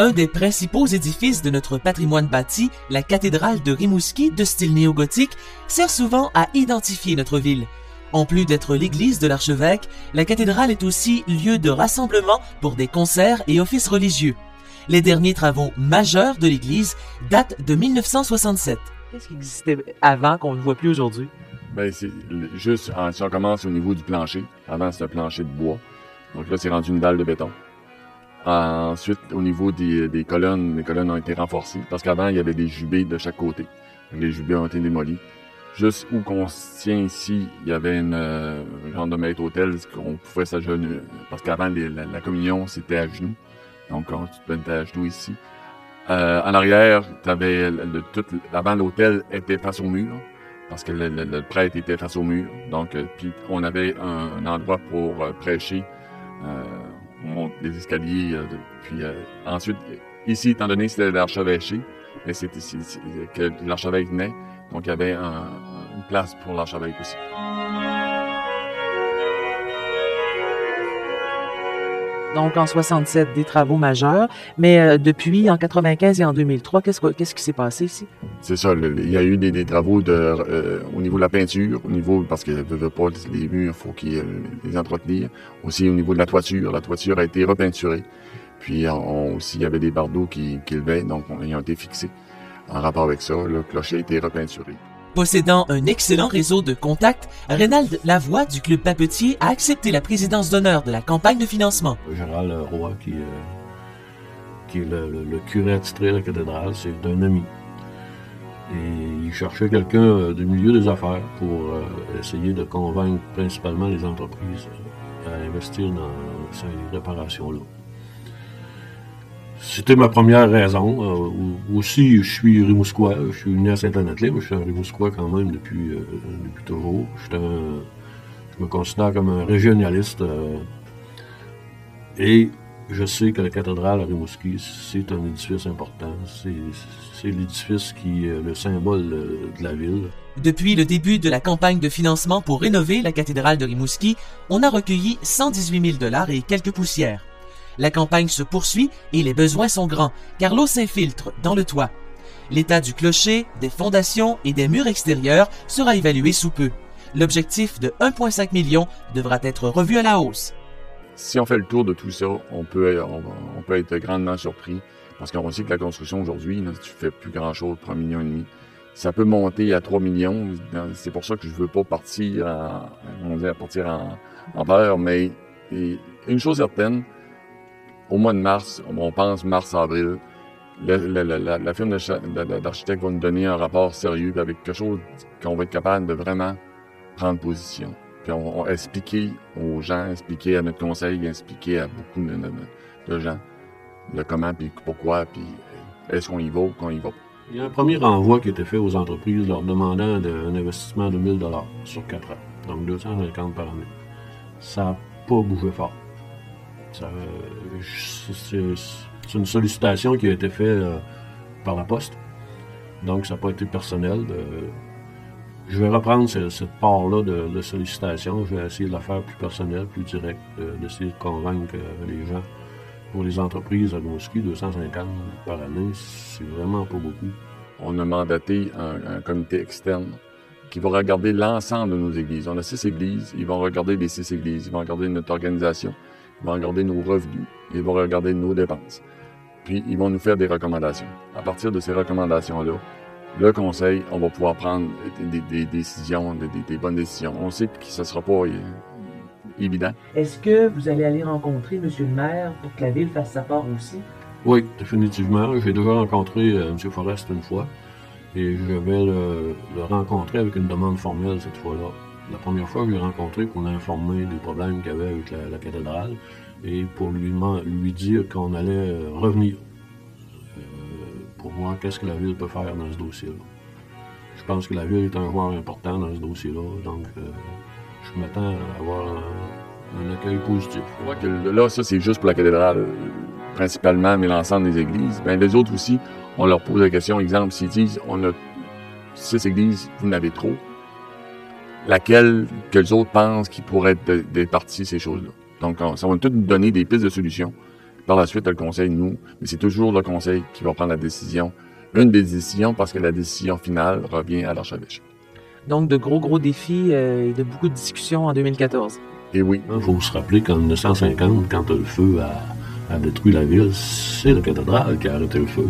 Un des principaux édifices de notre patrimoine bâti, la cathédrale de Rimouski de style néo-gothique, sert souvent à identifier notre ville. En plus d'être l'église de l'archevêque, la cathédrale est aussi lieu de rassemblement pour des concerts et offices religieux. Les derniers travaux majeurs de l'église datent de 1967. Qu'est-ce qui existait avant qu'on ne voit plus aujourd'hui? Ben, c'est juste, en- si on commence au niveau du plancher, avant c'était un plancher de bois. Donc là, c'est rendu une dalle de béton. Ensuite, au niveau des, des colonnes, les colonnes ont été renforcées parce qu'avant, il y avait des jubés de chaque côté. Les jubés ont été démolis. Juste où qu'on se tient ici, il y avait une euh, genre de maître hôtel qu'on pouvait s'agenouiller. Parce qu'avant, la, communion, c'était à genoux. Donc, on, tu te mettais à genoux ici. Euh, en arrière, t'avais le, le- tout, avant l'hôtel était face au mur parce que le, le- le prêtre était face au mur. Donc, euh, puis on avait un, un endroit pour euh, prêcher. Euh, monte les escaliers. euh, puis euh, ensuite, ici, étant donné que c'était l'archevêché, mais c'était ici que l'archevêque venait. Donc, il y avait un- une place pour l'archevêque aussi. Donc en 67, des travaux majeurs. Mais euh, depuis, en 95 et en 2003, qu'est-ce, que- qu'est-ce qui s'est passé ici? C'est ça. il y a eu des, travaux de, euh, au niveau de la peinture, au niveau parce que veut, pas les murs, faut qu'ils euh, les entretenir. Aussi au niveau de la toiture, la toiture a été repeinturée. Puis on, aussi il y avait des bardeaux qui, qui levaient, donc on- ils ont été fixés. En rapport avec ça, le clocher a été repeinturé. Possédant un excellent réseau de contacts, Reynald Lavoie du Club Papetier a accepté la présidence d'honneur de la campagne de financement. Gérald Roy, qui, est le, curé attitré de la cathédrale, c'est d'un ami. Et il cherchait quelqu'un euh, du milieu des affaires pour euh, essayer de convaincre principalement les entreprises euh, à investir dans ces réparations-là. C'était ma première raison. Euh, aussi, je suis Rimousquois. Je suis né à Saint-Anne-de-Lay, mais je suis un quand même depuis, euh, depuis toujours. Je me considère comme un régionaliste. euh, et je sais que la cathédrale à Rimouski, c'est un édifice important. C'est c'est l'édifice qui est le symbole euh, de la ville. Depuis le début de la campagne de financement pour rénover la cathédrale de Rimouski, on a recueilli 118 000 dollars et quelques poussières. La campagne se poursuit et les besoins sont grands, car l'eau s'infiltre dans le toit. L'état du clocher, des fondations et des murs extérieurs sera évalué sous peu. L'objectif de 1,5 million devra être revu à la hausse. Si on fait le tour de tout ça, on peut, être grandement surpris parce qu'on sait que la construction aujourd'hui, tu fais plus grand-chose pour un million et demi. Ça peut monter à 3 millions. C'est pour ça que je veux pas partir en, on partir en, mais une chose certaine, au mois de mars, on pense mars-avril, la, firme d'architectes va nous donner un rapport sérieux avec quelque chose qu'on va être capable de vraiment prendre position. Puis on, expliquer aux gens, expliquer à notre conseil, expliquer à beaucoup de, gens le comment, puis pourquoi, puis est-ce qu'on y va ou qu'on y va pas. Il y a un premier renvoi qui a été fait aux entreprises leur demandant de- un investissement de 1000 dollars sur 4 ans, donc 250 par année. Ça n'a pas bougé fort. Euh, c'est- une sollicitation qui a été faite euh, par la poste, donc ça n'a pas été personnel. Je vais reprendre ce- cette part-là de, de sollicitation. Je vais essayer de la faire plus personnelle, plus directe, euh, d'essayer de convaincre les gens. Pour les entreprises à Rimouski, 250 par année, c'est vraiment pas beaucoup. On a mandaté un, un comité externe qui va regarder l'ensemble de nos églises. On a six églises, ils vont regarder les six églises, ils vont regarder notre organisation, vont regarder nos revenus, ils vont regarder nos dépenses. Puis ils vont nous faire des recommandations. À partir de ces recommandations-là, le conseil, on va pouvoir prendre des, des- des décisions, des, des- des bonnes décisions. On sait que ce ne sera pas euh, évident. Est-ce que vous allez aller rencontrer M. le maire pour que la ville fasse sa part aussi? Oui, définitivement. J'ai déjà rencontré euh, M. Forest une fois et je vais le, le rencontrer avec une demande formelle cette fois-là. La première fois, je l'ai rencontré pour l'informer des problèmes qu'il avait avec la, cathédrale et pour lui, dire qu'on allait euh, revenir euh, pour voir qu'est-ce que la ville peut faire dans ce dossier-là. Je pense que la ville est un joueur important dans ce dossier-là, donc euh, je m'attends à avoir un, accueil positif. Je crois que là, ça, c'est juste pour la cathédrale, principalement, mais l'ensemble des églises. Ben, les autres aussi, on leur pose la question, exemple, s'ils disent, on a six églises, vous en avez trop, laquelle que les autres pensent qui pourrait être parties, ces choses-là. Donc, on- ça va tout nous donner des pistes de solutions. Par la suite, le conseil, nous, mais c'est toujours le conseil qui va prendre la décision. Une des décisions, parce que la décision finale revient à l'archevêché. Donc, de gros, gros défis euh, et de beaucoup de discussions en 2014. Et oui. Il faut se rappeler qu'en 1950, quand le feu a, a détruit la ville, c'est la cathédrale qui a arrêté le feu.